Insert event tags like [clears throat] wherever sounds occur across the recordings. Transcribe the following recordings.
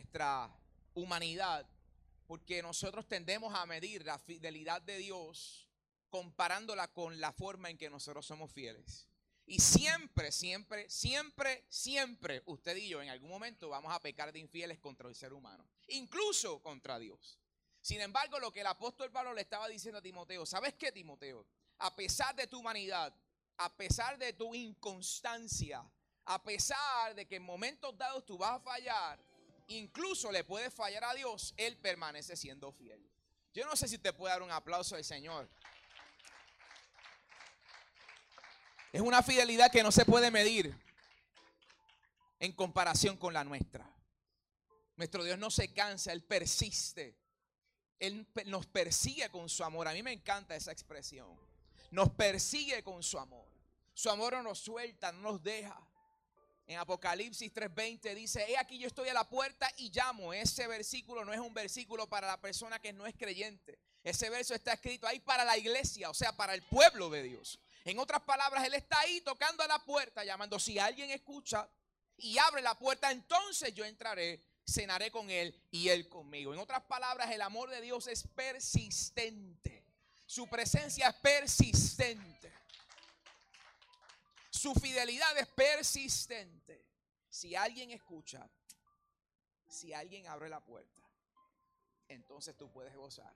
nuestra humanidad, porque nosotros tendemos a medir la fidelidad de Dios comparándola con la forma en que nosotros somos fieles. Y siempre, siempre, siempre, siempre, usted y yo en algún momento vamos a pecar de infieles contra el ser humano, incluso contra Dios. Sin embargo, lo que el apóstol Pablo le estaba diciendo a Timoteo, ¿sabes qué, Timoteo? A pesar de tu humanidad, a pesar de tu inconstancia, a pesar de que en momentos dados tú vas a fallar, incluso le puedes fallar a Dios, Él permanece siendo fiel. Yo no sé si te puede dar un aplauso al Señor. Es una fidelidad que no se puede medir en comparación con la nuestra. Nuestro Dios no se cansa, Él persiste. Él nos persigue con su amor. A mí me encanta esa expresión. Nos persigue con su amor. Su amor no nos suelta, no nos deja. En Apocalipsis 3:20 dice, he aquí yo estoy a la puerta y llamo. Ese versículo no es un versículo para la persona que no es creyente. Ese verso está escrito ahí para la iglesia, o sea, para el pueblo de Dios. En otras palabras, Él está ahí tocando a la puerta, llamando. Si alguien escucha y abre la puerta, entonces yo entraré, cenaré con Él y Él conmigo. En otras palabras, el amor de Dios es persistente. Su presencia es persistente. Su fidelidad es persistente. Si alguien escucha, si alguien abre la puerta, entonces tú puedes gozar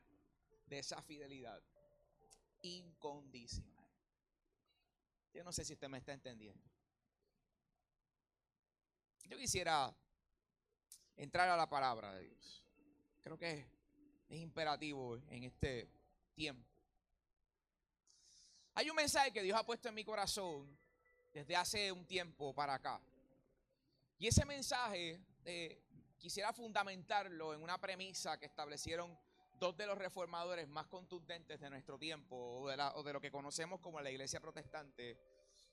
de esa fidelidad incondicional. Yo no sé si usted me está entendiendo. Yo quisiera entrar a la palabra de Dios. Creo que es imperativo en este tiempo. Hay un mensaje que Dios ha puesto en mi corazón desde hace un tiempo para acá. Y ese mensaje eh, quisiera fundamentarlo en una premisa que establecieron dos de los reformadores más contundentes de nuestro tiempo, o de, lo que conocemos como la iglesia protestante,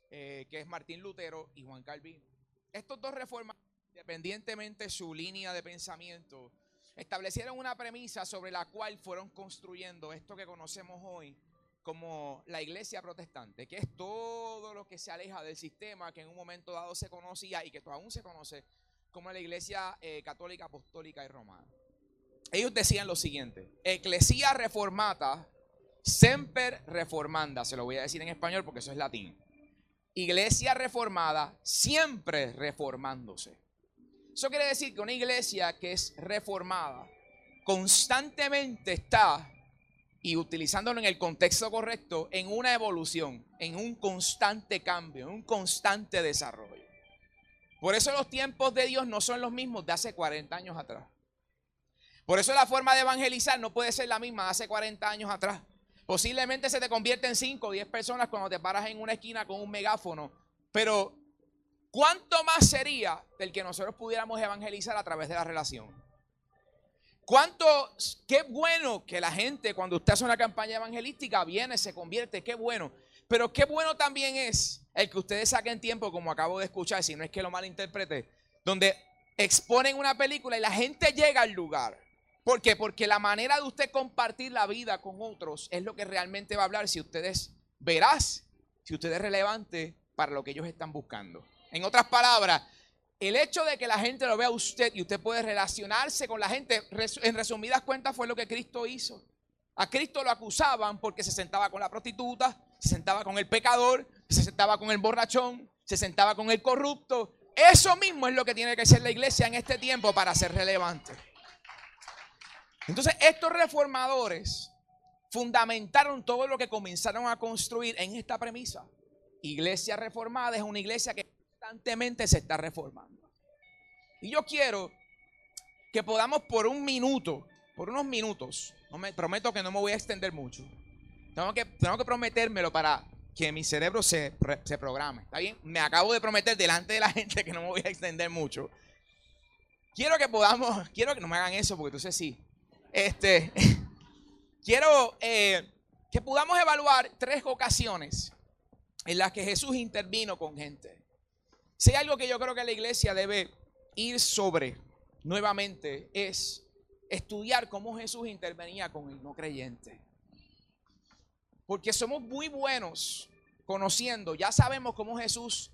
eh, que es Martín Lutero y Juan Calvino. Estos dos reformadores, independientemente de su línea de pensamiento, establecieron una premisa sobre la cual fueron construyendo esto que conocemos hoy como la iglesia protestante, que es todo lo que se aleja del sistema que en un momento dado se conocía y que aún se conoce como la iglesia eh, católica, apostólica y romana ellos decían lo siguiente, Ecclesia reformata, semper reformanda, se lo voy a decir en español porque eso es latín. Iglesia reformada, siempre reformándose. Eso quiere decir que una iglesia que es reformada constantemente está, y utilizándolo en el contexto correcto, en una evolución, en un constante cambio, en un constante desarrollo. Por eso los tiempos de Dios no son los mismos de hace 40 años atrás. Por eso la forma de evangelizar no puede ser la misma hace 40 años atrás. Posiblemente se te convierte en 5 o 10 personas cuando te paras en una esquina con un megáfono. Pero, ¿cuánto más sería el que nosotros pudiéramos evangelizar a través de la relación? ¿Cuánto, qué bueno que la gente cuando usted hace una campaña evangelística viene, se convierte, qué bueno. Pero qué bueno también es el que ustedes saquen tiempo, como acabo de escuchar, si no es que lo malinterprete, donde exponen una película y la gente llega al lugar ¿Por qué? Porque la manera de usted compartir la vida con otros es lo que realmente va a hablar si usted es veraz, si usted es relevante para lo que ellos están buscando. En otras palabras, el hecho de que la gente lo vea a usted y usted puede relacionarse con la gente, en resumidas cuentas fue lo que Cristo hizo. A Cristo lo acusaban porque se sentaba con la prostituta, se sentaba con el pecador, se sentaba con el borrachón, se sentaba con el corrupto. Eso mismo es lo que tiene que ser la iglesia en este tiempo para ser relevante. Entonces, estos reformadores fundamentaron todo lo que comenzaron a construir en esta premisa. Iglesia reformada es una iglesia que constantemente se está reformando. Y yo quiero que podamos por un minuto, por unos minutos, prometo que no me voy a extender mucho. Tengo que, tengo que prometérmelo para que mi cerebro se, se programe. ¿Está bien? Me acabo de prometer delante de la [laughs] gente que no me voy a extender mucho. Quiero que podamos, quiero que no me hagan eso porque entonces sí, este, [laughs] quiero eh, que podamos evaluar tres ocasiones en las que Jesús intervino con gente. Si hay algo que yo creo que la iglesia debe ir sobre nuevamente es estudiar cómo Jesús intervenía con el no creyente. Porque somos muy buenos conociendo, ya sabemos cómo Jesús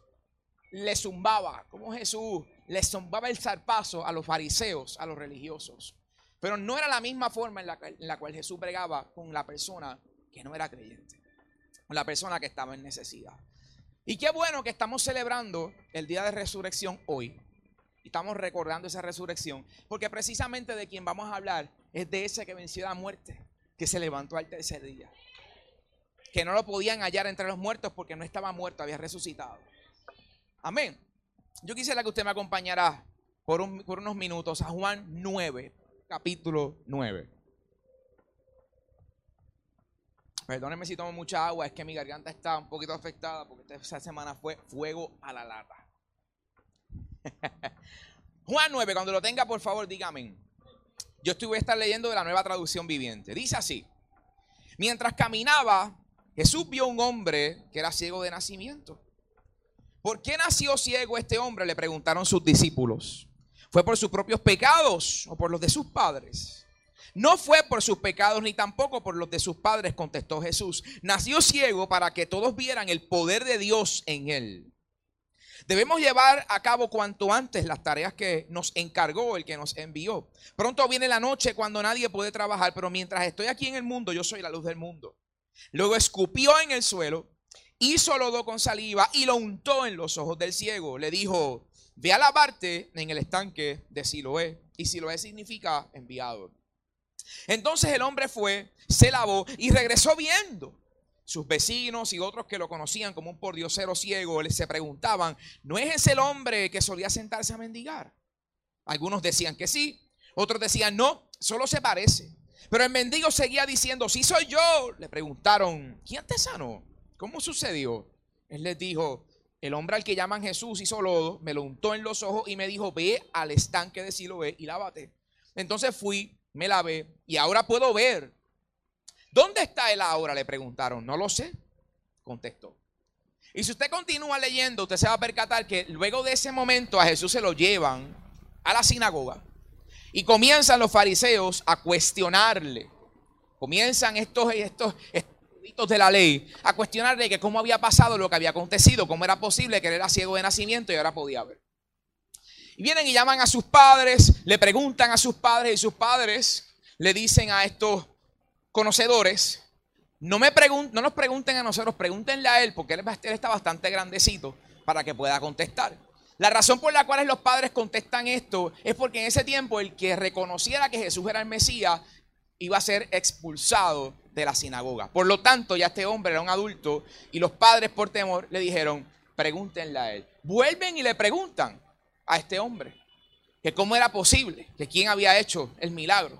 le zumbaba, cómo Jesús le zumbaba el zarpazo a los fariseos, a los religiosos. Pero no era la misma forma en la, cual Jesús bregaba con la persona que no era creyente, con la persona que estaba en necesidad. Y qué bueno que estamos celebrando el día de resurrección hoy. Estamos recordando esa resurrección, porque precisamente de quien vamos a hablar es de ese que venció la muerte, que se levantó al tercer día. Que no lo podían hallar entre los muertos porque no estaba muerto, había resucitado. Amén. Yo quisiera que usted me acompañara por, unos minutos a Juan 9, capítulo 9. Perdónenme si tomo mucha agua, es que mi garganta está un poquito afectada porque esta semana fue fuego a la lata. [laughs] Juan 9, cuando lo tenga, por favor, dígame. Yo estuve a estar leyendo de la nueva traducción viviente. Dice así: Mientras caminaba, Jesús vio un hombre que era ciego de nacimiento. ¿Por qué nació ciego este hombre? Le preguntaron sus discípulos. ¿Fue por sus propios pecados o por los de sus padres? No fue por sus pecados ni tampoco por los de sus padres, contestó Jesús. Nació ciego para que todos vieran el poder de Dios en él. Debemos llevar a cabo cuanto antes las tareas que nos encargó el que nos envió. Pronto viene la noche cuando nadie puede trabajar, pero mientras estoy aquí en el mundo, yo soy la luz del mundo. Luego escupió en el suelo hizo lodo con saliva y lo untó en los ojos del ciego. Le dijo, ve a lavarte en el estanque de Siloé. Y Siloé significa enviado. Entonces el hombre fue, se lavó y regresó viendo. Sus vecinos y otros que lo conocían como un pordiosero ciego se preguntaban, ¿no es ese el hombre que solía sentarse a mendigar? Algunos decían que sí, otros decían no, solo se parece. Pero el mendigo seguía diciendo, sí soy yo. Le preguntaron, ¿quién te sanó? ¿Cómo sucedió? Él les dijo, el hombre al que llaman Jesús hizo lodo, me lo untó en los ojos y me dijo, ve al estanque de Siloé y lávate. Entonces fui, me lavé y ahora puedo ver. ¿Dónde está él ahora? Le preguntaron. No lo sé, contestó. Y si usted continúa leyendo, usted se va a percatar que luego de ese momento a Jesús se lo llevan a la sinagoga y comienzan los fariseos a cuestionarle. Comienzan estos, estos, estos de la ley a cuestionarle que cómo había pasado lo que había acontecido, cómo era posible que él era ciego de nacimiento y ahora podía ver. Y vienen y llaman a sus padres, le preguntan a sus padres y sus padres le dicen a estos conocedores, no, me no nos pregunten a nosotros, pregúntenle a él, porque él, él está bastante grandecito para que pueda contestar. La razón por la cual los padres contestan esto es porque en ese tiempo el que reconociera que Jesús era el Mesías iba a ser expulsado de la sinagoga. Por lo tanto, ya este hombre era un adulto y los padres por temor le dijeron, pregúntenle a él. Vuelven y le preguntan a este hombre que cómo era posible, que quién había hecho el milagro.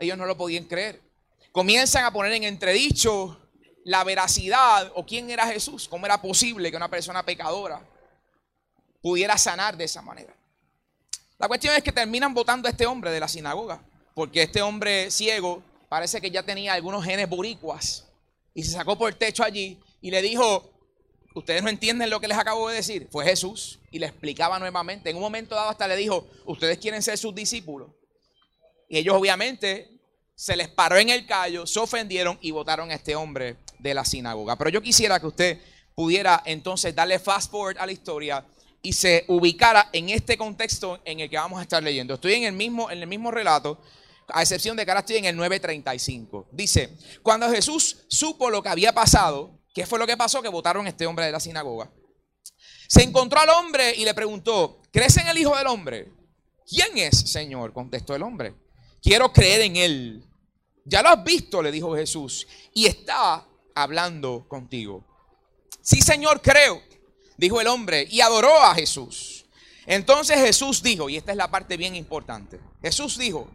Ellos no lo podían creer. Comienzan a poner en entredicho la veracidad o quién era Jesús, cómo era posible que una persona pecadora pudiera sanar de esa manera. La cuestión es que terminan votando a este hombre de la sinagoga, porque este hombre ciego parece que ya tenía algunos genes boricuas y se sacó por el techo allí y le dijo, ustedes no entienden lo que les acabo de decir. Fue Jesús y le explicaba nuevamente. En un momento dado hasta le dijo, ustedes quieren ser sus discípulos. Y ellos obviamente se les paró en el callo, se ofendieron y votaron a este hombre de la sinagoga. Pero yo quisiera que usted pudiera entonces darle fast forward a la historia y se ubicara en este contexto en el que vamos a estar leyendo. Estoy en el mismo, en el mismo relato, a excepción de que ahora estoy en el 9.35. Dice, cuando Jesús supo lo que había pasado, ¿qué fue lo que pasó? Que votaron a este hombre de la sinagoga. Se encontró al hombre y le preguntó, ¿crees en el Hijo del Hombre? ¿Quién es, Señor? Contestó el hombre. Quiero creer en él. Ya lo has visto, le dijo Jesús, y está hablando contigo. Sí, Señor, creo, dijo el hombre, y adoró a Jesús. Entonces Jesús dijo, y esta es la parte bien importante, Jesús dijo,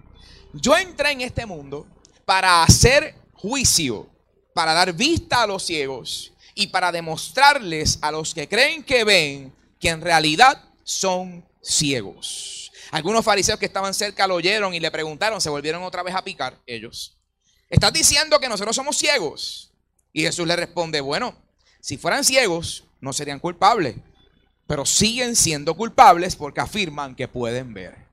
yo entré en este mundo para hacer juicio, para dar vista a los ciegos y para demostrarles a los que creen que ven que en realidad son ciegos. Algunos fariseos que estaban cerca lo oyeron y le preguntaron, se volvieron otra vez a picar ellos. ¿Estás diciendo que nosotros somos ciegos? Y Jesús le responde, bueno, si fueran ciegos no serían culpables, pero siguen siendo culpables porque afirman que pueden ver.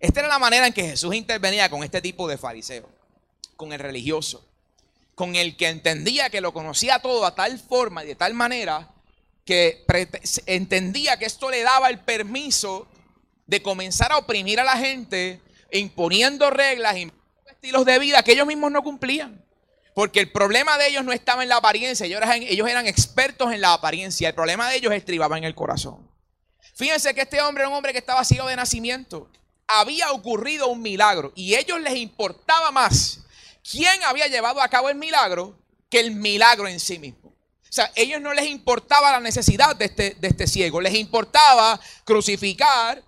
Esta era la manera en que Jesús intervenía con este tipo de fariseo, con el religioso, con el que entendía que lo conocía todo a tal forma y de tal manera que entendía que esto le daba el permiso de comenzar a oprimir a la gente, imponiendo reglas, imponiendo estilos de vida que ellos mismos no cumplían. Porque el problema de ellos no estaba en la apariencia, ellos eran, ellos eran expertos en la apariencia, el problema de ellos estribaba en el corazón. Fíjense que este hombre era un hombre que estaba ciego de nacimiento. Había ocurrido un milagro y a ellos les importaba más quién había llevado a cabo el milagro que el milagro en sí mismo. O sea, ellos no les importaba la necesidad de este, de este ciego, les importaba crucificar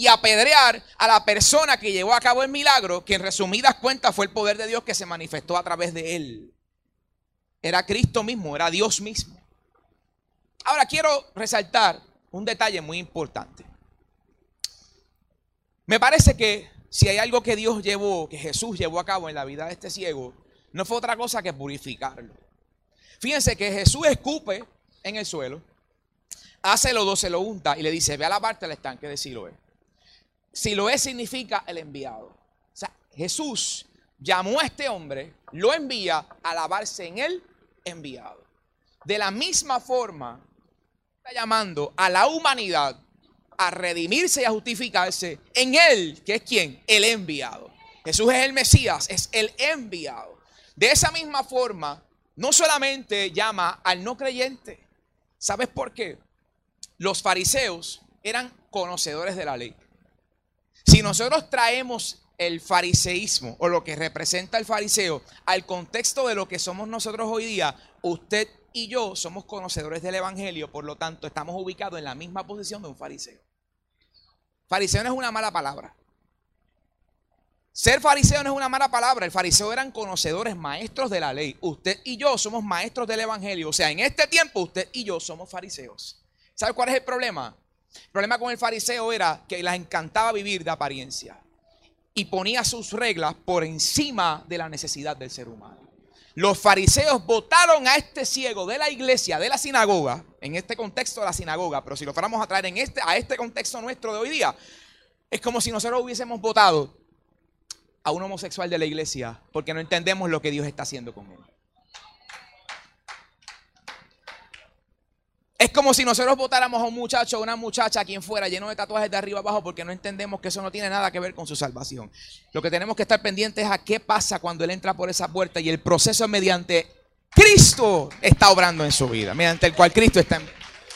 y apedrear a la persona que llevó a cabo el milagro, que en resumidas cuentas fue el poder de Dios que se manifestó a través de él. Era Cristo mismo, era Dios mismo. Ahora quiero resaltar un detalle muy importante. Me parece que si hay algo que Dios llevó, que Jesús llevó a cabo en la vida de este ciego, no fue otra cosa que purificarlo. Fíjense que Jesús escupe en el suelo, hace los dos, se lo unta y le dice, ve a la parte del estanque de Siloé. Siloé significa el enviado. O sea, Jesús llamó a este hombre, lo envía a lavarse en el enviado. De la misma forma, está llamando a la humanidad a redimirse y a justificarse en él, que es quien? El enviado. Jesús es el Mesías, es el enviado. De esa misma forma, no solamente llama al no creyente. ¿Sabes por qué? Los fariseos eran conocedores de la ley. Si nosotros traemos el fariseísmo o lo que representa el fariseo al contexto de lo que somos nosotros hoy día, usted y yo somos conocedores del Evangelio, por lo tanto estamos ubicados en la misma posición de un fariseo. Fariseo no es una mala palabra. Ser fariseo no es una mala palabra. El fariseo eran conocedores, maestros de la ley. Usted y yo somos maestros del evangelio. O sea, en este tiempo usted y yo somos fariseos. ¿Sabe cuál es el problema? El problema con el fariseo era que les encantaba vivir de apariencia y ponía sus reglas por encima de la necesidad del ser humano. Los fariseos votaron a este ciego de la iglesia, de la sinagoga, en este contexto de la sinagoga, pero si lo fuéramos a traer en este, a este contexto nuestro de hoy día, es como si nosotros hubiésemos votado a un homosexual de la iglesia porque no entendemos lo que Dios está haciendo con él. Es como si nosotros votáramos a un muchacho o una muchacha, quien fuera, lleno de tatuajes de arriba abajo, porque no entendemos que eso no tiene nada que ver con su salvación. Lo que tenemos que estar pendientes es a qué pasa cuando él entra por esa puerta y el proceso mediante Cristo está obrando en su vida, mediante el cual Cristo está. En...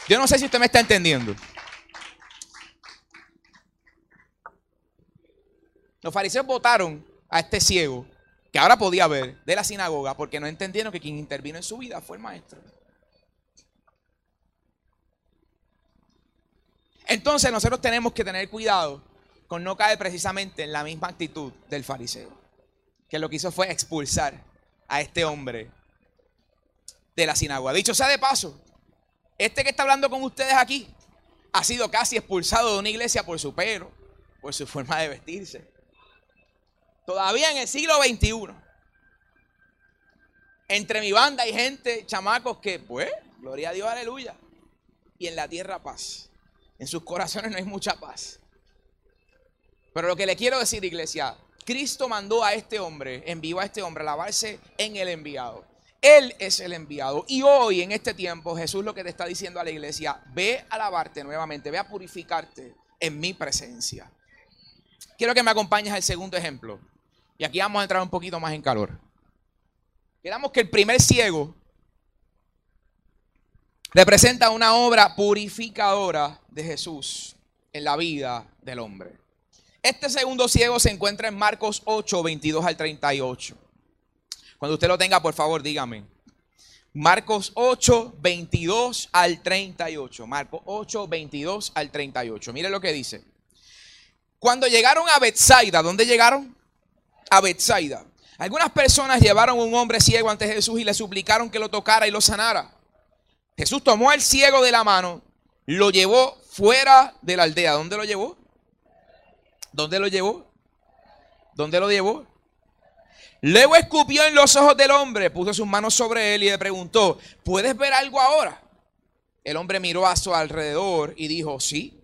Yo no sé si usted me está entendiendo. Los fariseos votaron a este ciego, que ahora podía ver, de la sinagoga, porque no entendieron que quien intervino en su vida fue el maestro. Entonces nosotros tenemos que tener cuidado con no caer precisamente en la misma actitud del fariseo, que lo que hizo fue expulsar a este hombre de la sinagoga. Dicho sea de paso, este que está hablando con ustedes aquí ha sido casi expulsado de una iglesia por su pelo, por su forma de vestirse, Todavía en el siglo XXI. Entre mi banda hay gente, chamacos, que, pues, gloria a Dios, aleluya. Y en la tierra paz. En sus corazones no hay mucha paz. Pero lo que le quiero decir, iglesia, Cristo mandó a este hombre, envió a este hombre a lavarse en el enviado. Él es el enviado. Y hoy, en este tiempo, Jesús lo que te está diciendo a la iglesia, ve a lavarte nuevamente, ve a purificarte en mi presencia. Quiero que me acompañes al segundo ejemplo. Y aquí vamos a entrar un poquito más en calor. Quedamos que el primer ciego representa una obra purificadora de Jesús en la vida del hombre. Este segundo ciego se encuentra en Marcos 8, 22 al 38. Cuando usted lo tenga, por favor, dígame. Marcos 8, 22 al 38. Marcos 8, 22 al 38. Mire lo que dice. Cuando llegaron a Bethsaida, ¿dónde llegaron? a Bethsaida. Algunas personas llevaron un hombre ciego ante Jesús y le suplicaron que lo tocara y lo sanara. Jesús tomó al ciego de la mano, lo llevó fuera de la aldea. ¿Dónde lo llevó? ¿Dónde lo llevó? ¿Dónde lo llevó? Luego escupió en los ojos del hombre, puso sus manos sobre él y le preguntó, ¿puedes ver algo ahora? El hombre miró a su alrededor y dijo, sí,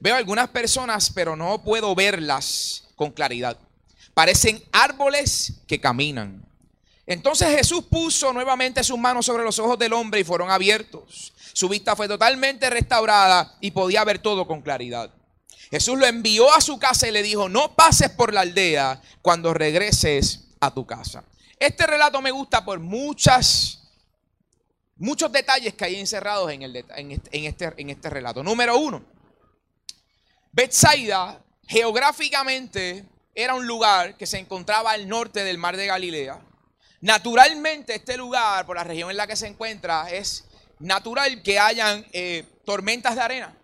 veo algunas personas, pero no puedo verlas con claridad. Parecen árboles que caminan. Entonces Jesús puso nuevamente sus manos sobre los ojos del hombre y fueron abiertos. Su vista fue totalmente restaurada y podía ver todo con claridad. Jesús lo envió a su casa y le dijo, no pases por la aldea cuando regreses a tu casa. Este relato me gusta por muchos detalles que hay encerrados en, el, en, este, en este relato. Número uno, Bethsaida geográficamente era un lugar que se encontraba al norte del mar de Galilea. Naturalmente este lugar, por la región en la que se encuentra, es natural que hayan eh, tormentas de arena.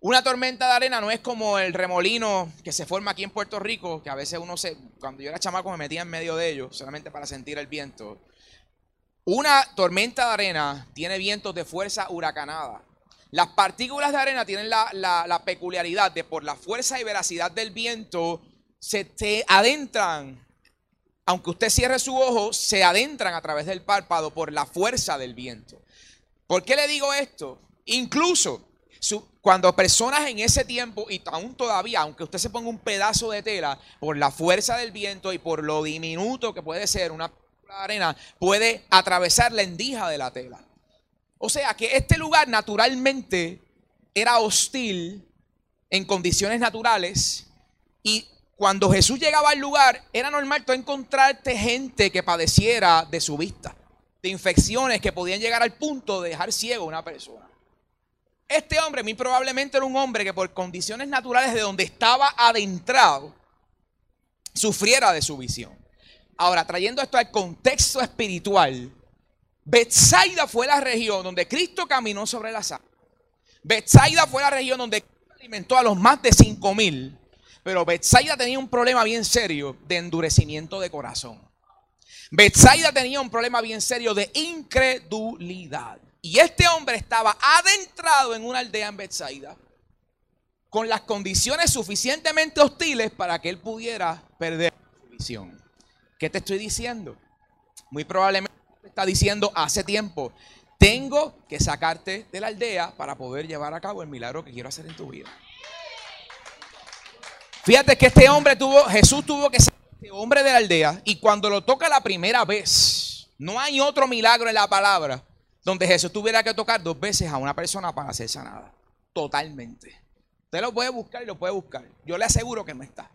Una tormenta de arena no es como el remolino que se forma aquí en Puerto Rico, que a veces uno se, cuando yo era chamaco me metía en medio de ellos, solamente para sentir el viento. Una tormenta de arena tiene vientos de fuerza huracanada. Las partículas de arena tienen la, peculiaridad de por la fuerza y veracidad del viento, se te adentran, aunque usted cierre su ojo, se adentran a través del párpado por la fuerza del viento. ¿Por qué le digo esto? Incluso cuando personas en ese tiempo, y aún todavía, aunque usted se ponga un pedazo de tela, por la fuerza del viento y por lo diminuto que puede ser una arena, puede atravesar la endija de la tela. O sea que este lugar naturalmente era hostil en condiciones naturales y cuando Jesús llegaba al lugar era normal tú encontrarte gente que padeciera de su vista, de infecciones que podían llegar al punto de dejar ciego a una persona. Este hombre muy probablemente era un hombre que por condiciones naturales de donde estaba adentrado, sufriera de su visión. Ahora, trayendo esto al contexto espiritual, Bethsaida fue la región donde Cristo caminó sobre las aguas. Bethsaida fue la región donde alimentó a los más de cinco mil. Pero Bethsaida tenía un problema bien serio de endurecimiento de corazón. Bethsaida tenía un problema bien serio de incredulidad. Y este hombre estaba adentrado en una aldea en Bethsaida con las condiciones suficientemente hostiles para que él pudiera perder su visión. ¿Qué te estoy diciendo? Muy probablemente te está diciendo hace tiempo, tengo que sacarte de la aldea para poder llevar a cabo el milagro que quiero hacer en tu vida. Fíjate que este hombre tuvo, Jesús tuvo que a este hombre de la aldea y cuando lo toca la primera vez, no hay otro milagro en la palabra donde Jesús tuviera que tocar dos veces a una persona para ser sanada. Totalmente. Usted lo puede buscar y lo puede buscar. Yo le aseguro que no está.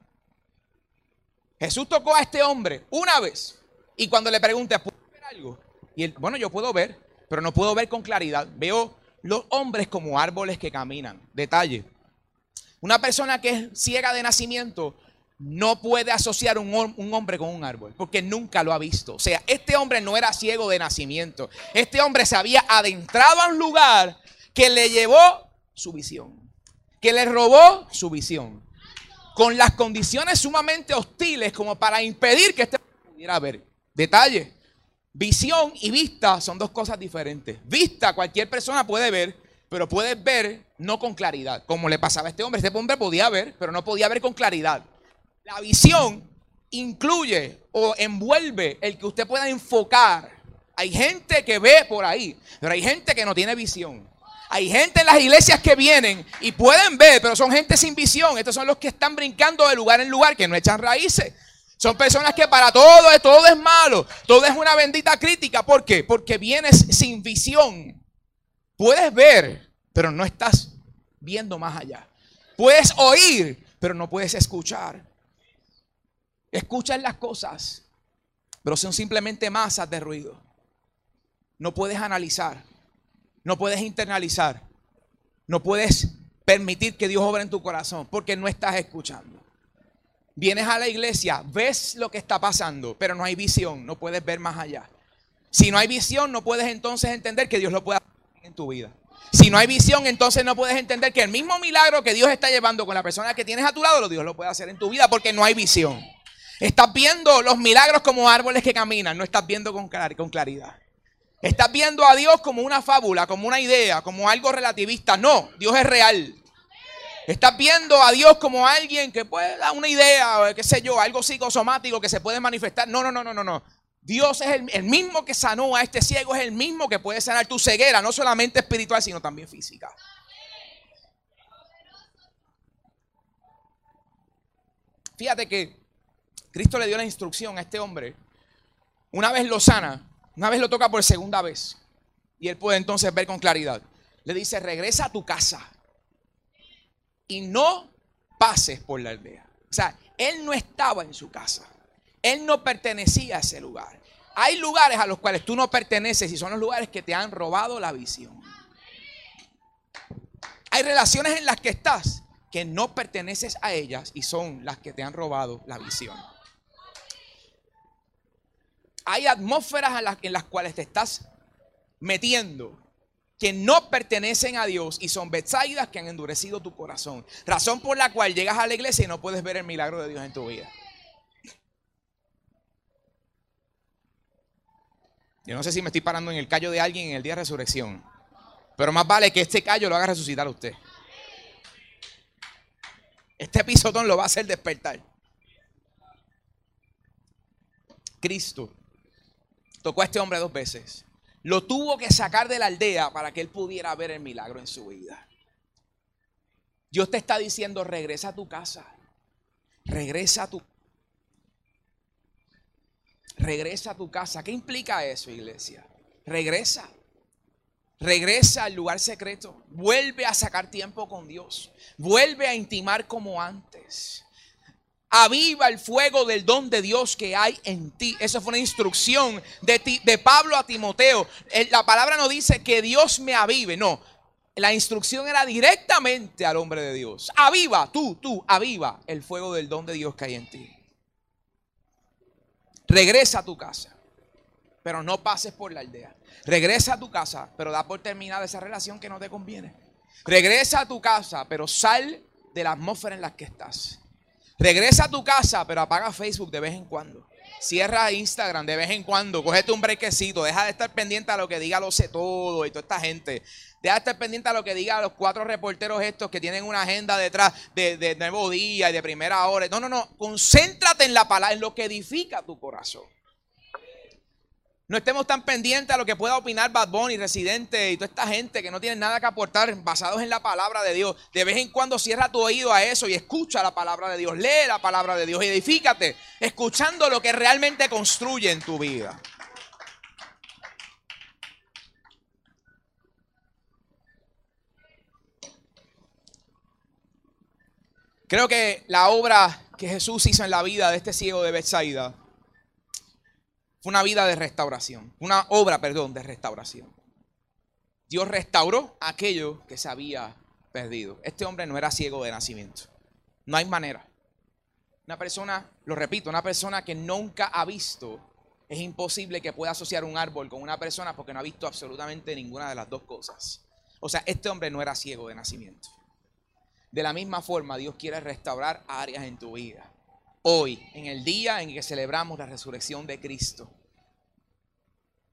Jesús tocó a este hombre una vez. Y cuando le pregunté, ¿puedo ver algo? Y él, bueno, yo puedo ver, pero no puedo ver con claridad. Veo los hombres como árboles que caminan. Detalle. Una persona que es ciega de nacimiento no puede asociar un, hombre con un árbol, porque nunca lo ha visto. O sea, este hombre no era ciego de nacimiento. Este hombre se había adentrado a un lugar que le llevó su visión, que le robó su visión, con las condiciones sumamente hostiles como para impedir que este pudiera ver. Detalle, visión y vista son dos cosas diferentes. Vista cualquier persona puede ver, pero puede ver no con claridad, como le pasaba a este hombre. Este hombre podía ver, pero no podía ver con claridad. La visión incluye o envuelve el que usted pueda enfocar. Hay gente que ve por ahí, pero hay gente que no tiene visión. Hay gente en las iglesias que vienen y pueden ver, pero son gente sin visión. Estos son los que están brincando de lugar en lugar, que no echan raíces. Son personas que para todo, todo es malo, todo es una bendita crítica. ¿Por qué? Porque vienes sin visión. Puedes ver, pero no estás viendo más allá. Puedes oír, pero no puedes escuchar. Escuchas las cosas, pero son simplemente masas de ruido. No puedes analizar, no puedes internalizar, no puedes permitir que Dios obre en tu corazón porque no estás escuchando. Vienes a la iglesia, ves lo que está pasando, pero no hay visión, no puedes ver más allá. Si no hay visión, no puedes entonces entender que Dios lo puede hacer en tu vida. Si no hay visión, entonces no puedes entender que el mismo milagro que Dios está llevando con la persona que tienes a tu lado, Dios lo puede hacer en tu vida porque no hay visión. Estás viendo los milagros como árboles que caminan, no estás viendo con, claridad. Estás viendo a Dios como una fábula, como una idea, como algo relativista. No, Dios es real. Estás viendo a Dios como alguien que puede dar una idea, qué sé yo, algo psicosomático que se puede manifestar. No, no, no, no, no, no. Dios es el, mismo que sanó a este ciego, es el mismo que puede sanar tu ceguera, no solamente espiritual, sino también física. Fíjate que Cristo le dio la instrucción a este hombre Una vez lo sana, una vez lo toca por segunda vez. Y él puede entonces ver con claridad. Le dice, regresa a tu casa. Y no pases por la aldea. O sea, él no estaba en su casa. Él no pertenecía a ese lugar. Hay lugares a los cuales tú no perteneces y son los lugares que te han robado la visión. Hay relaciones en las que estás que no perteneces a ellas y son las que te han robado la visión. Hay atmósferas en las, cuales te estás metiendo que no pertenecen a Dios y son Betsaidas que han endurecido tu corazón. Razón por la cual llegas a la iglesia y no puedes ver el milagro de Dios en tu vida. Yo no sé si me estoy parando en el callo de alguien en el día de resurrección. Pero más vale que este callo lo haga resucitar a usted. Este pisotón lo va a hacer despertar. Cristo tocó a este hombre dos veces. Lo tuvo que sacar de la aldea para que él pudiera ver el milagro en su vida. Dios te está diciendo, regresa a tu casa. Regresa a tu Regresa a tu casa. ¿Qué implica eso, iglesia? Regresa. Regresa al lugar secreto. Vuelve a sacar tiempo con Dios. Vuelve a intimar como antes. Aviva el fuego del don de Dios que hay en ti. Esa fue una instrucción de, de Pablo a Timoteo. La palabra no dice que Dios me avive, no. La instrucción era directamente al hombre de Dios. Aviva, tú, tú, aviva el fuego del don de Dios que hay en ti. Regresa a tu casa, pero no pases por la aldea. Regresa a tu casa, pero da por terminada esa relación que no te conviene. Regresa a tu casa, pero sal de la atmósfera en la que estás. Regresa a tu casa, pero apaga Facebook de vez en cuando. Cierra Instagram de vez en cuando. Cógete un brequecito. Deja de estar pendiente a lo que diga lo sé todo y toda esta gente. Deja de estar pendiente a lo que diga los cuatro reporteros estos que tienen una agenda detrás de, de nuevo día y de primera hora. No, no, no. Concéntrate en la palabra, en lo que edifica tu corazón. No estemos tan pendientes a lo que pueda opinar Bad Bunny, Residente y toda esta gente que no tiene nada que aportar basados en la palabra de Dios. De vez en cuando cierra tu oído a eso y escucha la palabra de Dios. Lee la palabra de Dios edifícate escuchando lo que realmente construye en tu vida. Creo que la obra que Jesús hizo en la vida de este ciego de Bethsaida fue una vida de restauración, una obra, perdón, de restauración. Dios restauró aquello que se había perdido. Este hombre no era ciego de nacimiento. No hay manera. Una persona, lo repito, una persona que nunca ha visto, es imposible que pueda asociar un árbol con una persona porque no ha visto absolutamente ninguna de las dos cosas. O sea, este hombre no era ciego de nacimiento. De la misma forma, Dios quiere restaurar áreas en tu vida hoy, en el día en que celebramos la resurrección de Cristo,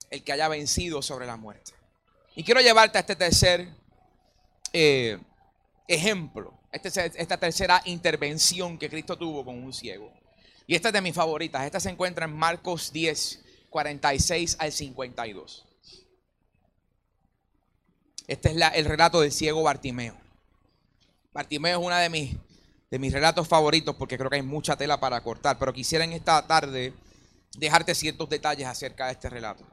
el que haya vencido sobre la muerte. Y quiero llevarte a este tercer eh, ejemplo, este esta tercera intervención que Cristo tuvo con un ciego. Y esta es de mis favoritas. Esta se encuentra en Marcos 10, 46 al 52. Este es el relato del ciego Bartimeo. Bartimeo es una de mis de mis relatos favoritos porque creo que hay mucha tela para cortar, pero quisiera en esta tarde dejarte ciertos detalles acerca de este relato.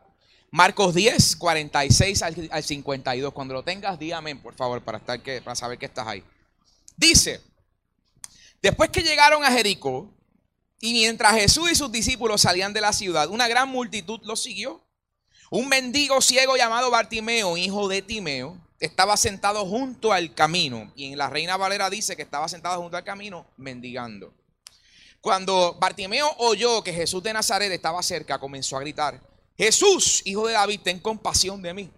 Marcos 10, 46 al 52. Cuando lo tengas, di amén, por favor, para, estar que, para saber que estás ahí. Dice, después que llegaron a Jericó, y mientras Jesús y sus discípulos salían de la ciudad, una gran multitud los siguió. Un mendigo ciego llamado Bartimeo, hijo de Timeo, estaba sentado junto al camino. Y en la Reina Valera dice que estaba sentado junto al camino mendigando. Cuando Bartimeo oyó que Jesús de Nazaret estaba cerca, comenzó a gritar, Jesús, hijo de David, ten compasión de mí.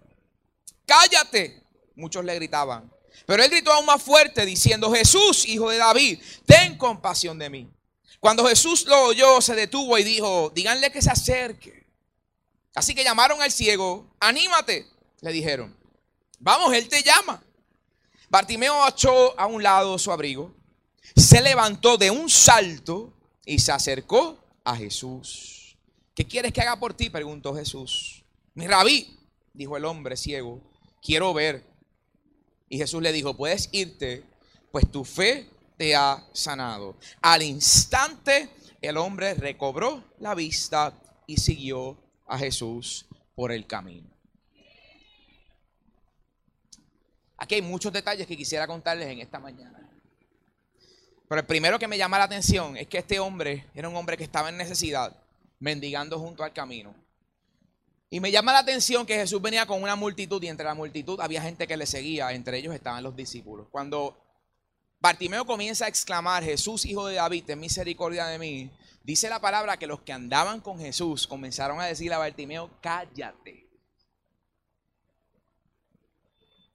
Cállate. Muchos le gritaban. Pero él gritó aún más fuerte diciendo, Jesús, hijo de David, ten compasión de mí. Cuando Jesús lo oyó, se detuvo y dijo, díganle que se acerque. Así que llamaron al ciego, anímate, le dijeron. Vamos, Él te llama. Bartimeo echó a un lado su abrigo, se levantó de un salto y se acercó a Jesús. ¿Qué quieres que haga por ti? preguntó Jesús. Mi rabí, dijo el hombre ciego, quiero ver. Y Jesús le dijo, puedes irte, pues tu fe te ha sanado. Al instante el hombre recobró la vista y siguió a Jesús por el camino. Aquí hay muchos detalles que quisiera contarles en esta mañana. Pero el primero que me llama la atención es que este hombre era un hombre que estaba en necesidad, mendigando junto al camino. Y me llama la atención que Jesús venía con una multitud y entre la multitud había gente que le seguía, entre ellos estaban los discípulos. Cuando Bartimeo comienza a exclamar, Jesús, hijo de David, ten misericordia de mí, dice la palabra que los que andaban con Jesús comenzaron a decirle a Bartimeo, cállate.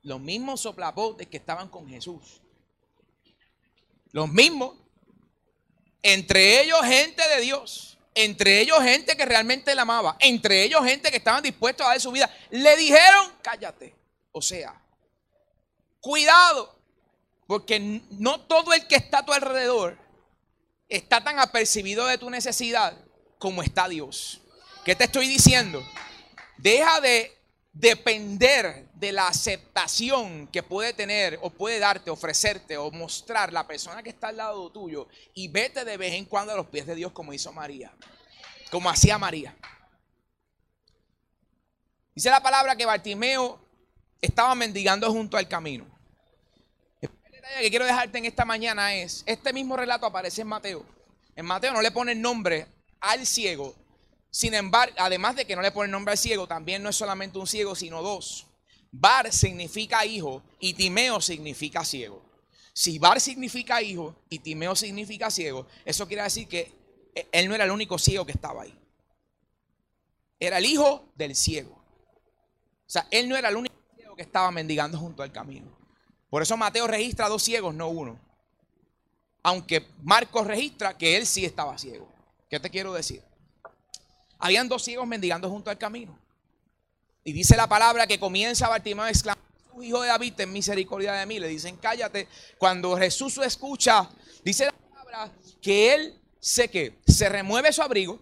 Los mismos soplapotes que estaban con Jesús. Los mismos. Entre ellos gente de Dios. Entre ellos gente que realmente la amaba. Entre ellos gente que estaban dispuestos a dar su vida. Le dijeron, cállate. O sea, cuidado. Porque no todo el que está a tu alrededor está tan apercibido de tu necesidad como está Dios. ¿Qué te estoy diciendo? Deja de depender de la aceptación que puede tener o puede darte, ofrecerte o mostrar la persona que está al lado tuyo y vete de vez en cuando a los pies de Dios como hizo María, como hacía María. Dice la palabra que Bartimeo estaba mendigando junto al camino. El detalle que quiero dejarte en esta mañana es, este mismo relato aparece en Mateo. En Mateo no le pone el nombre al ciego, sin embargo, además de que no le pone nombre al ciego, también no es solamente un ciego, sino dos. Bar significa hijo y Timeo significa ciego. Si Bar significa hijo y Timeo significa ciego, eso quiere decir que él no era el único ciego que estaba ahí. Era el hijo del ciego. O sea, él no era el único ciego que estaba mendigando junto al camino. Por eso Mateo registra dos ciegos, no uno. Aunque Marcos registra que él sí estaba ciego. ¿Qué te quiero decir? Habían dos ciegos mendigando junto al camino. Y dice la palabra que comienza Bartimeo a exclamar, hijo de David, ten misericordia de mí. Le dicen, cállate. Cuando Jesús lo escucha, dice la palabra que él sé que se remueve su abrigo,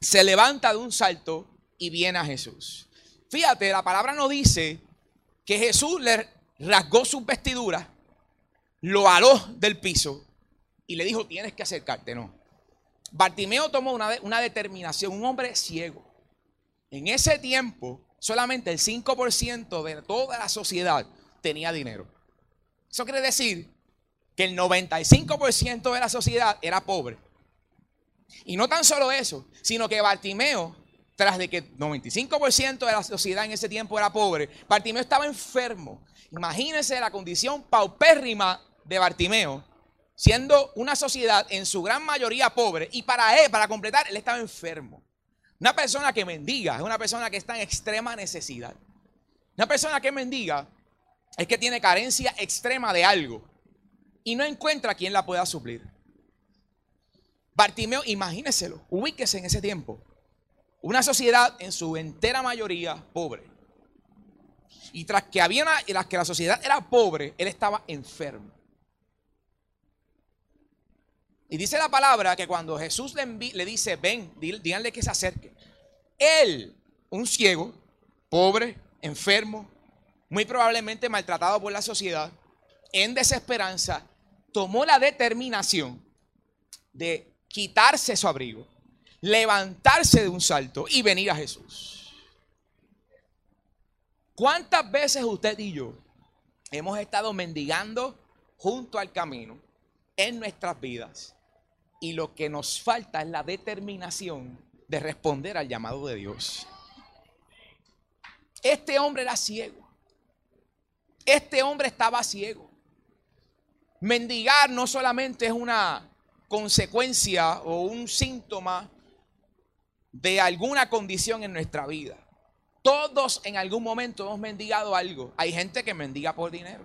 se levanta de un salto y viene a Jesús. Fíjate, la palabra no dice que Jesús le rasgó sus vestiduras, lo aló del piso y le dijo, tienes que acercarte, no. Bartimeo tomó una, una determinación, un hombre ciego. En ese tiempo, solamente el 5% de toda la sociedad tenía dinero. Eso quiere decir que el 95% de la sociedad era pobre. Y no tan solo eso, sino que Bartimeo, tras de que 95% de la sociedad en ese tiempo era pobre, Bartimeo estaba enfermo. Imagínense la condición paupérrima de Bartimeo siendo una sociedad en su gran mayoría pobre, y para él, para completar, él estaba enfermo. Una persona que mendiga es una persona que está en extrema necesidad. Una persona que mendiga es que tiene carencia extrema de algo y no encuentra quien la pueda suplir. Bartimeo, imagíneselo, ubíquese en ese tiempo. Una sociedad en su entera mayoría pobre. Y tras que había una, tras que la sociedad era pobre, él estaba enfermo. Y dice la palabra que cuando Jesús le, dice, ven, díganle que se acerque. Él, un ciego, pobre, enfermo, muy probablemente maltratado por la sociedad, en desesperanza, tomó la determinación de quitarse su abrigo, levantarse de un salto y venir a Jesús. ¿Cuántas veces usted y yo hemos estado mendigando junto al camino en nuestras vidas? Y lo que nos falta es la determinación de responder al llamado de Dios. Este hombre era ciego. Este hombre estaba ciego. Mendigar no solamente es una consecuencia o un síntoma de alguna condición en nuestra vida. Todos en algún momento hemos mendigado algo. Hay gente que mendiga por dinero.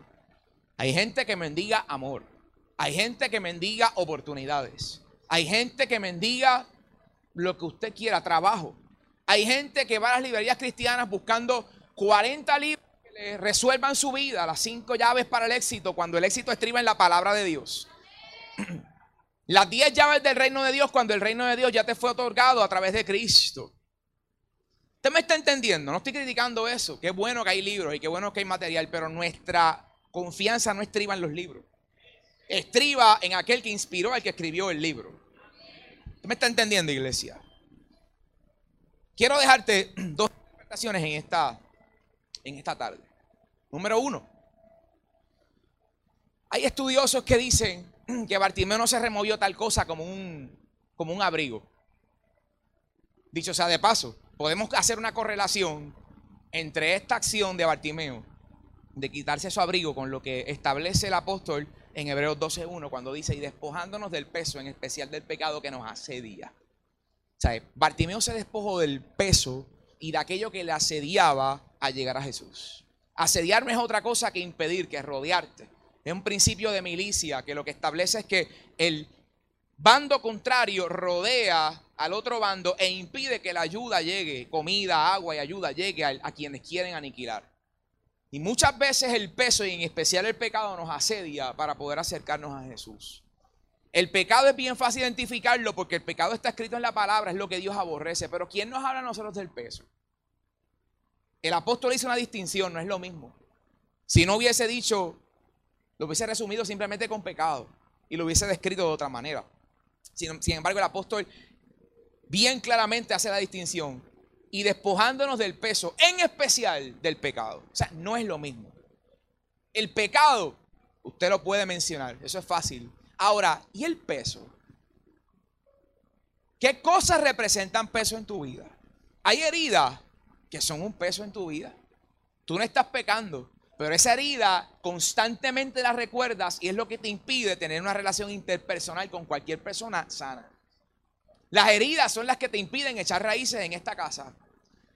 Hay gente que mendiga amor. Hay gente que mendiga oportunidades. Hay gente que mendiga lo que usted quiera, trabajo. Hay gente que va a las librerías cristianas buscando 40 libros que le resuelvan su vida, las cinco llaves para el éxito, cuando el éxito estriba en la palabra de Dios. [clears throat] Las 10 llaves del reino de Dios, cuando el reino de Dios ya te fue otorgado a través de Cristo. Usted me está entendiendo, no estoy criticando eso. Qué bueno que hay libros y qué bueno que hay material, pero nuestra confianza no estriba en los libros estriba en aquel que inspiró al que escribió el libro. ¿Me está entendiendo, iglesia? quiero dejarte [clears throat] dos interpretaciones en esta, en esta tarde. Número uno, hay estudiosos que dicen [clears throat] que Bartimeo no se removió tal cosa como un, como un abrigo. Dicho sea de paso, podemos hacer una correlación entre esta acción de Bartimeo de quitarse su abrigo con lo que establece el apóstol en Hebreos 12.1 cuando dice, y despojándonos del peso, en especial del pecado que nos asedia. Bartimeo se despojó del peso y de aquello que le asediaba a llegar a Jesús. Asediarme es otra cosa que impedir, que rodearte. Es un principio de milicia que lo que establece es que el bando contrario rodea al otro bando e impide que la ayuda llegue, comida, agua y ayuda llegue a quienes quieren aniquilar. Y muchas veces el peso y en especial el pecado nos asedia para poder acercarnos a Jesús. El pecado es bien fácil identificarlo porque el pecado está escrito en la palabra, es lo que Dios aborrece. Pero ¿quién nos habla a nosotros del peso? El apóstol hizo una distinción, no es lo mismo. Si no hubiese dicho, lo hubiese resumido simplemente con pecado y lo hubiese descrito de otra manera. Sin, sin embargo, el apóstol bien claramente hace la distinción y despojándonos del peso, en especial del pecado. O sea, no es lo mismo. El pecado, usted lo puede mencionar, eso es fácil. Ahora, ¿y el peso? ¿Qué cosas representan peso en tu vida? Hay heridas que son un peso en tu vida. Tú no estás pecando, pero esa herida constantemente la recuerdas y es lo que te impide tener una relación interpersonal con cualquier persona sana. Las heridas son las que te impiden echar raíces en esta casa.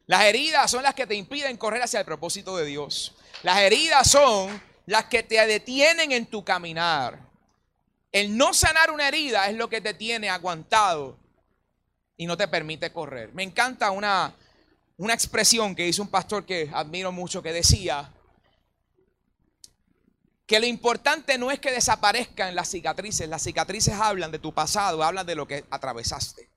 Las heridas son las que te impiden correr hacia el propósito de Dios. Las heridas son las que te detienen en tu caminar. El no sanar una herida es lo que te tiene aguantado y no te permite correr. Me encanta una, una expresión que hizo un pastor que admiro mucho que decía que lo importante no es que desaparezcan las cicatrices, las cicatrices hablan de tu pasado, hablan de lo que atravesaste.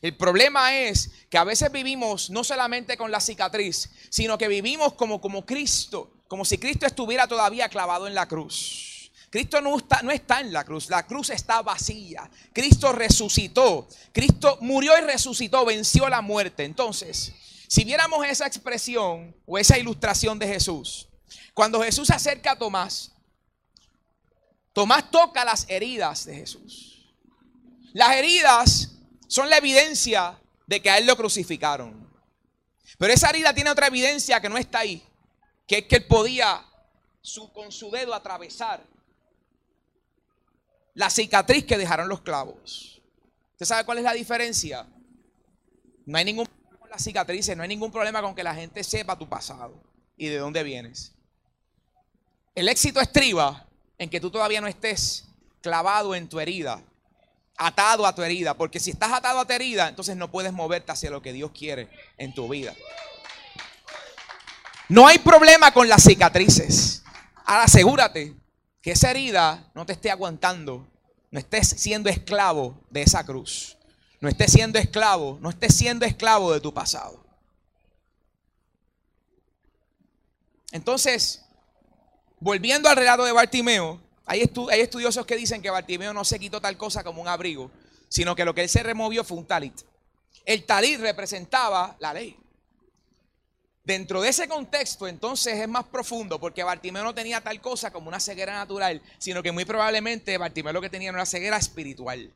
El problema es que a veces vivimos no solamente con la cicatriz, sino que vivimos como, como Cristo, como si Cristo estuviera todavía clavado en la cruz. Cristo no está, no está en la cruz, la cruz está vacía. Cristo resucitó, Cristo murió y resucitó, venció la muerte. Entonces, si viéramos esa expresión o esa ilustración de Jesús, cuando Jesús se acerca a Tomás, Tomás toca las heridas de Jesús. Las heridas son la evidencia de que a él lo crucificaron. Pero esa herida tiene otra evidencia que no está ahí, que es que él podía con su dedo atravesar la cicatriz que dejaron los clavos. ¿Usted sabe cuál es la diferencia? No hay ningún problema con las cicatrices, no hay ningún problema con que la gente sepa tu pasado y de dónde vienes. El éxito estriba en que tú todavía no estés clavado en tu herida, atado a tu herida, porque si estás atado a tu herida, entonces no puedes moverte hacia lo que Dios quiere en tu vida. No hay problema con las cicatrices. Ahora asegúrate que esa herida no te esté aguantando, no estés siendo esclavo de esa cruz. No estés siendo esclavo, no estés siendo esclavo de tu pasado. Entonces, Volviendo al relato de Bartimeo, hay, estudiosos que dicen que Bartimeo no se quitó tal cosa como un abrigo, sino que lo que él se removió fue un talit. El talit representaba la ley. Dentro de ese contexto, entonces es más profundo, porque Bartimeo no tenía tal cosa como una ceguera natural, sino que muy probablemente Bartimeo lo que tenía era una ceguera espiritual.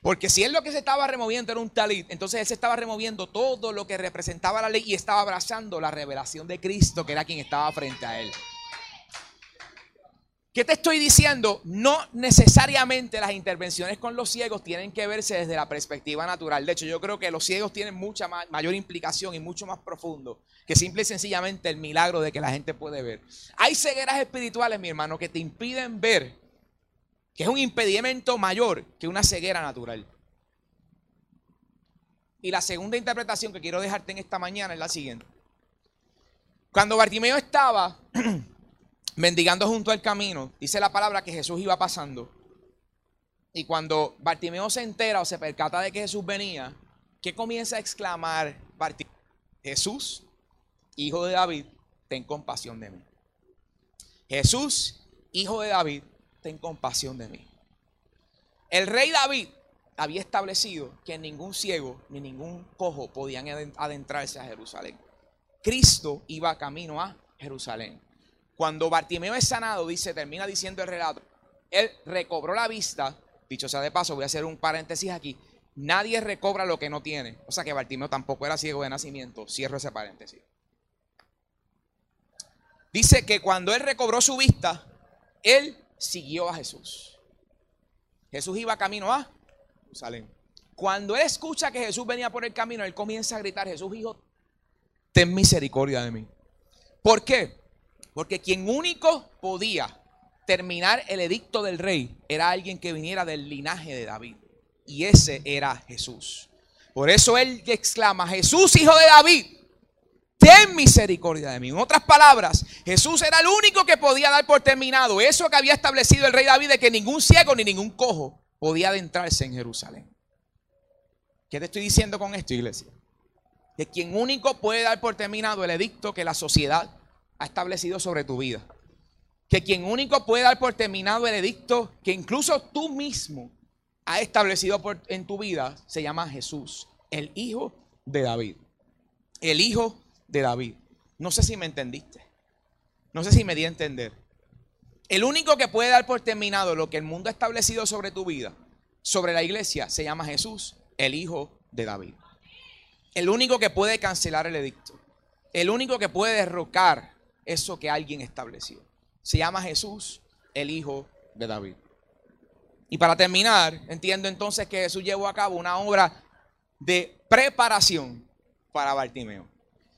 Porque si él lo que se estaba removiendo era un talit, entonces él se estaba removiendo todo lo que representaba la ley y estaba abrazando la revelación de Cristo, que era quien estaba frente a él. ¿Qué te estoy diciendo? No necesariamente las intervenciones con los ciegos tienen que verse desde la perspectiva natural. De hecho, yo creo que los ciegos tienen mucha mayor implicación y mucho más profundo que simple y sencillamente el milagro de que la gente puede ver. Hay cegueras espirituales, mi hermano, que te impiden ver, que es un impedimento mayor que una ceguera natural. Y la segunda interpretación que quiero dejarte en esta mañana es la siguiente. Cuando Bartimeo estaba [clears throat] mendigando junto al camino, dice la palabra que Jesús iba pasando. Y cuando Bartimeo se entera o se percata de que Jesús venía, ¿qué comienza a exclamar? Jesús, hijo de David, ten compasión de mí. Jesús, hijo de David, ten compasión de mí. El rey David había establecido que ningún ciego ni ningún cojo podían adentrarse a Jerusalén. Cristo iba camino a Jerusalén. Cuando Bartimeo es sanado, dice, termina diciendo el relato, él recobró la vista, dicho sea de paso, voy a hacer un paréntesis aquí, nadie recobra lo que no tiene. O sea que Bartimeo tampoco era ciego de nacimiento, cierro ese paréntesis. Dice que cuando él recobró su vista, él siguió a Jesús. Jesús iba camino a Jerusalén. Cuando él escucha que Jesús venía por el camino, él comienza a gritar, Jesús hijo, ten misericordia de mí. ¿Por qué? Porque quien único podía terminar el edicto del rey era alguien que viniera del linaje de David. Y ese era Jesús. Por eso él exclama, Jesús hijo de David, ten misericordia de mí. En otras palabras, Jesús era el único que podía dar por terminado eso que había establecido el rey David de que ningún ciego ni ningún cojo podía adentrarse en Jerusalén. ¿Qué te estoy diciendo con esto, iglesia? Que quien único puede dar por terminado el edicto que la sociedad ha establecido sobre tu vida. Que quien único puede dar por terminado el edicto que incluso tú mismo has establecido en tu vida se llama Jesús, el Hijo de David. El Hijo de David. No sé si me entendiste. No sé si me di a entender. El único que puede dar por terminado lo que el mundo ha establecido sobre tu vida, sobre la iglesia, se llama Jesús, el Hijo de David. El único que puede cancelar el edicto. El único que puede derrocar eso que alguien estableció. Se llama Jesús, el Hijo de David. Y para terminar, entiendo entonces que Jesús llevó a cabo una obra de preparación para Bartimeo.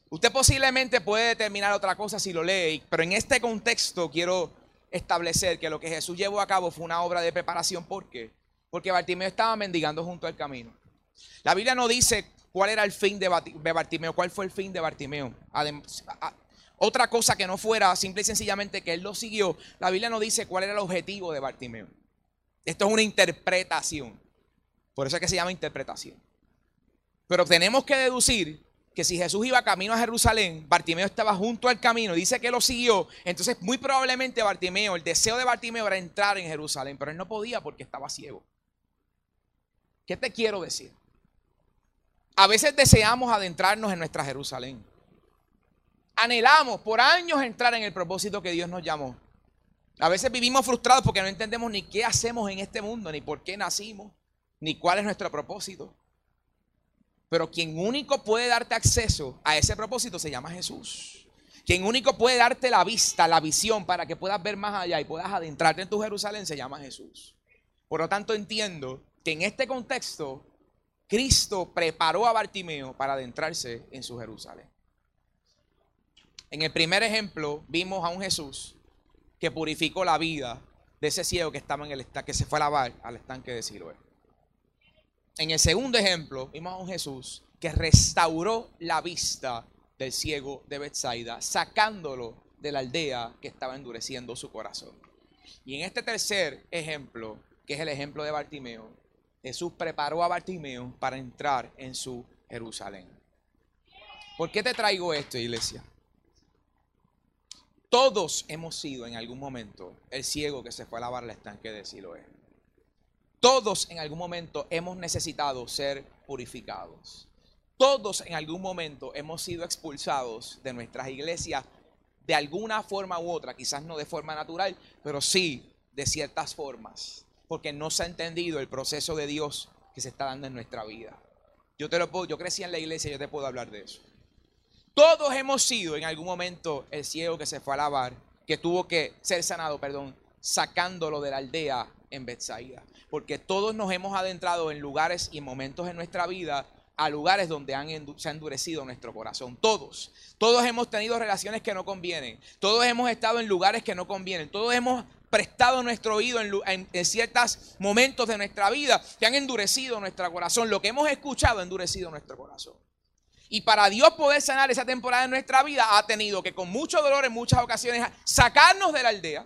Usted posiblemente puede determinar otra cosa si lo lee, pero en este contexto quiero establecer que lo que Jesús llevó a cabo fue una obra de preparación. ¿Por qué? Porque Bartimeo estaba mendigando junto al camino. La Biblia no dice cuál era el fin de Bartimeo, cuál fue el fin de Bartimeo. Otra cosa que no fuera simple y sencillamente que él lo siguió, la Biblia no dice cuál era el objetivo de Bartimeo. Esto es una interpretación. Por eso es que se llama interpretación. Pero tenemos que deducir que si Jesús iba camino a Jerusalén, Bartimeo estaba junto al camino, dice que lo siguió, entonces muy probablemente Bartimeo, el deseo de Bartimeo era entrar en Jerusalén, pero él no podía porque estaba ciego. ¿Qué te quiero decir? A veces deseamos adentrarnos en nuestra Jerusalén. Anhelamos por años entrar en el propósito que Dios nos llamó. A veces vivimos frustrados porque no entendemos ni qué hacemos en este mundo, ni por qué nacimos, ni cuál es nuestro propósito. Pero quien único puede darte acceso a ese propósito se llama Jesús. Quien único puede darte la vista, la visión para que puedas ver más allá y puedas adentrarte en tu Jerusalén se llama Jesús. Por lo tanto entiendo que en este contexto Cristo preparó a Bartimeo para adentrarse en su Jerusalén. En el primer ejemplo vimos a un Jesús que purificó la vida de ese ciego que estaba en el que se fue a lavar al estanque de Siloé. En el segundo ejemplo, vimos a un Jesús que restauró la vista del ciego de Bethsaida, sacándolo de la aldea que estaba endureciendo su corazón. Y en este tercer ejemplo, que es el ejemplo de Bartimeo, Jesús preparó a Bartimeo para entrar en su Jerusalén. ¿Por qué te traigo esto, iglesia? Todos hemos sido en algún momento el ciego que se fue a lavar el estanque de Siloé. Todos en algún momento hemos necesitado ser purificados. Todos en algún momento hemos sido expulsados de nuestras iglesias de alguna forma u otra, quizás no de forma natural, pero sí de ciertas formas, porque no se ha entendido el proceso de Dios que se está dando en nuestra vida. Yo te lo puedo, yo crecí en la iglesia, yo te puedo hablar de eso. Todos hemos sido en algún momento el ciego que se fue a lavar, que tuvo que ser sanado, perdón, sacándolo de la aldea en Bethsaida porque todos nos hemos adentrado en lugares y momentos en nuestra vida a lugares donde se ha endurecido nuestro corazón. Todos. Todos hemos tenido relaciones que no convienen. Todos hemos estado en lugares que no convienen. Todos hemos prestado nuestro oído en, en, ciertos momentos de nuestra vida que han endurecido nuestro corazón. Lo que hemos escuchado ha endurecido nuestro corazón. Y para Dios poder sanar esa temporada en nuestra vida, ha tenido que con mucho dolor en muchas ocasiones sacarnos de la aldea,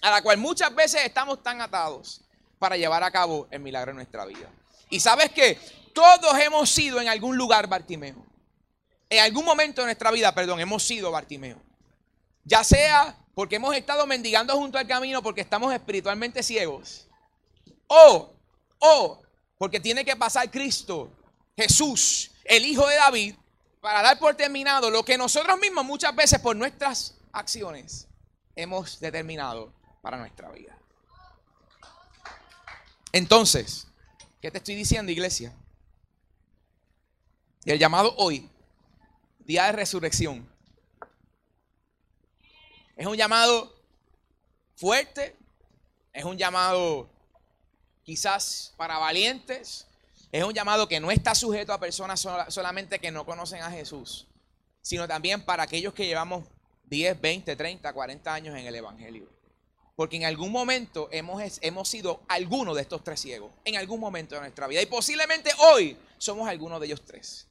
a la cual muchas veces estamos tan atados para llevar a cabo el milagro en nuestra vida. Y sabes que todos hemos sido en algún lugar Bartimeo. En algún momento de nuestra vida, perdón, hemos sido Bartimeo. Ya sea porque hemos estado mendigando junto al camino porque estamos espiritualmente ciegos. O, o Porque tiene que pasar Cristo, Jesús, el Hijo de David, para dar por terminado lo que nosotros mismos muchas veces por nuestras acciones hemos determinado para nuestra vida. Entonces, ¿qué te estoy diciendo, iglesia? Y el llamado hoy, día de resurrección, es un llamado fuerte, es un llamado quizás para valientes, es un llamado que no está sujeto a personas solamente que no conocen a Jesús, sino también para aquellos que llevamos 10, 20, 30, 40 años en el Evangelio. Porque en algún momento hemos, hemos sido alguno de estos tres ciegos, en algún momento de nuestra vida. Y posiblemente hoy somos algunos de ellos tres.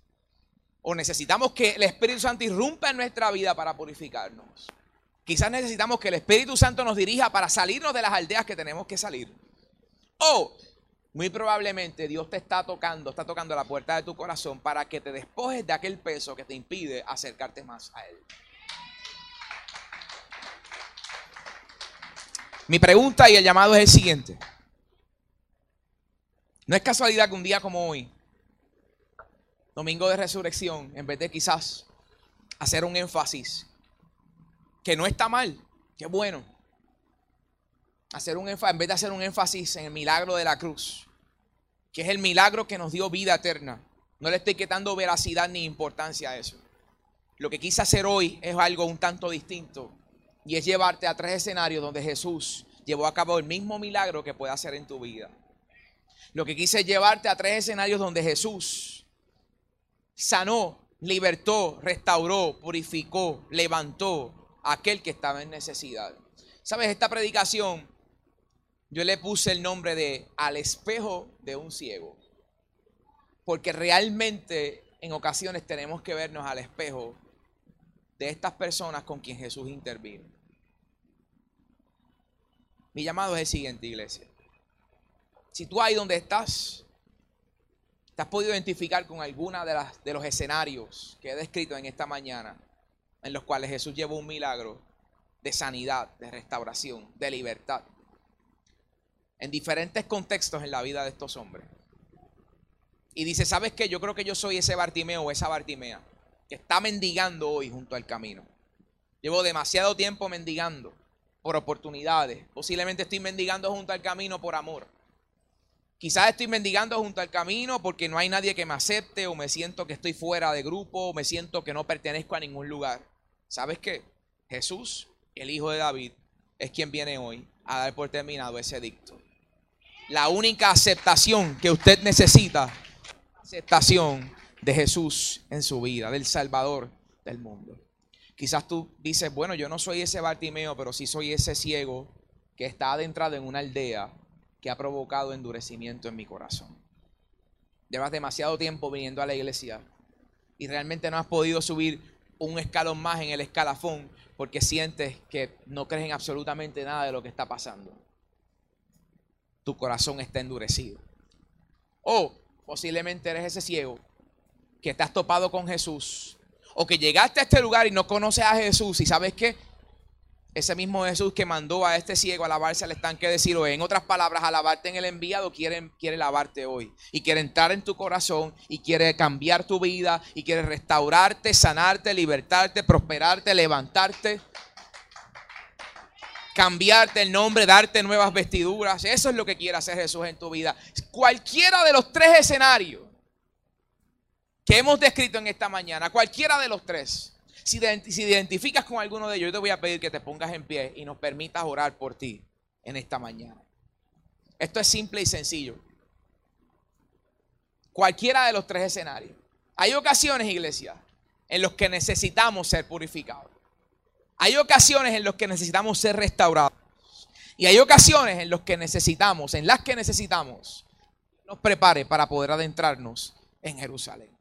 O necesitamos que el Espíritu Santo irrumpa en nuestra vida para purificarnos. Quizás necesitamos que el Espíritu Santo nos dirija para salirnos de las aldeas que tenemos que salir. O muy probablemente Dios te está tocando, está tocando la puerta de tu corazón para que te despojes de aquel peso que te impide acercarte más a Él. Mi pregunta y el llamado es el siguiente. No es casualidad que un día como hoy, domingo de resurrección, en vez de quizás hacer un énfasis, que no está mal, que bueno, hacer un en vez de hacer un énfasis en el milagro de la cruz, que es el milagro que nos dio vida eterna, no le estoy quitando veracidad ni importancia a eso. Lo que quise hacer hoy es algo un tanto distinto y es llevarte a tres escenarios donde Jesús llevó a cabo el mismo milagro que puede hacer en tu vida. Lo que quise es llevarte a tres escenarios donde Jesús sanó, libertó, restauró, purificó, levantó a aquel que estaba en necesidad. Sabes, esta predicación yo le puse el nombre de al espejo de un ciego. Porque realmente en ocasiones tenemos que vernos al espejo de estas personas con quien Jesús intervino. Mi llamado es el siguiente, iglesia. Si tú ahí donde estás, te has podido identificar con alguna de, las, de los escenarios que he descrito en esta mañana, en los cuales Jesús llevó un milagro de sanidad, de restauración, de libertad, en diferentes contextos en la vida de estos hombres. Y dice, ¿sabes qué? Yo creo que yo soy ese Bartimeo o esa Bartimea que está mendigando hoy junto al camino. Llevo demasiado tiempo mendigando por oportunidades. Posiblemente estoy mendigando junto al camino por amor. Quizás estoy mendigando junto al camino porque no hay nadie que me acepte o me siento que estoy fuera de grupo o me siento que no pertenezco a ningún lugar. ¿Sabes qué? Jesús, el Hijo de David, es quien viene hoy a dar por terminado ese dicto. La única aceptación que usted necesita, aceptación de Jesús en su vida, del Salvador del mundo. Quizás tú dices, bueno, yo no soy ese Bartimeo, pero sí soy ese ciego que está adentrado en una aldea que ha provocado endurecimiento en mi corazón. Llevas demasiado tiempo viniendo a la iglesia y realmente no has podido subir un escalón más en el escalafón porque sientes que no crees en absolutamente nada de lo que está pasando. Tu corazón está endurecido. O posiblemente eres ese ciego que has topado con Jesús o que llegaste a este lugar y no conoces a Jesús y sabes que ese mismo Jesús que mandó a este ciego a lavarse al estanque de Siloé, en otras palabras, a lavarte en el enviado, quiere, quiere lavarte hoy. Y quiere entrar en tu corazón y quiere cambiar tu vida y quiere restaurarte, sanarte, libertarte, prosperarte, levantarte. Cambiarte el nombre, darte nuevas vestiduras. Eso es lo que quiere hacer Jesús en tu vida. Cualquiera de los tres escenarios que hemos descrito en esta mañana, cualquiera de los tres, si, si identificas con alguno de ellos, yo te voy a pedir que te pongas en pie y nos permitas orar por ti en esta mañana. Esto es simple y sencillo. Cualquiera de los tres escenarios. Hay ocasiones, iglesia, en los que necesitamos ser purificados. Hay ocasiones en los que necesitamos ser restaurados. Y hay ocasiones en los que necesitamos, en las que necesitamos, nos prepare para poder adentrarnos en Jerusalén.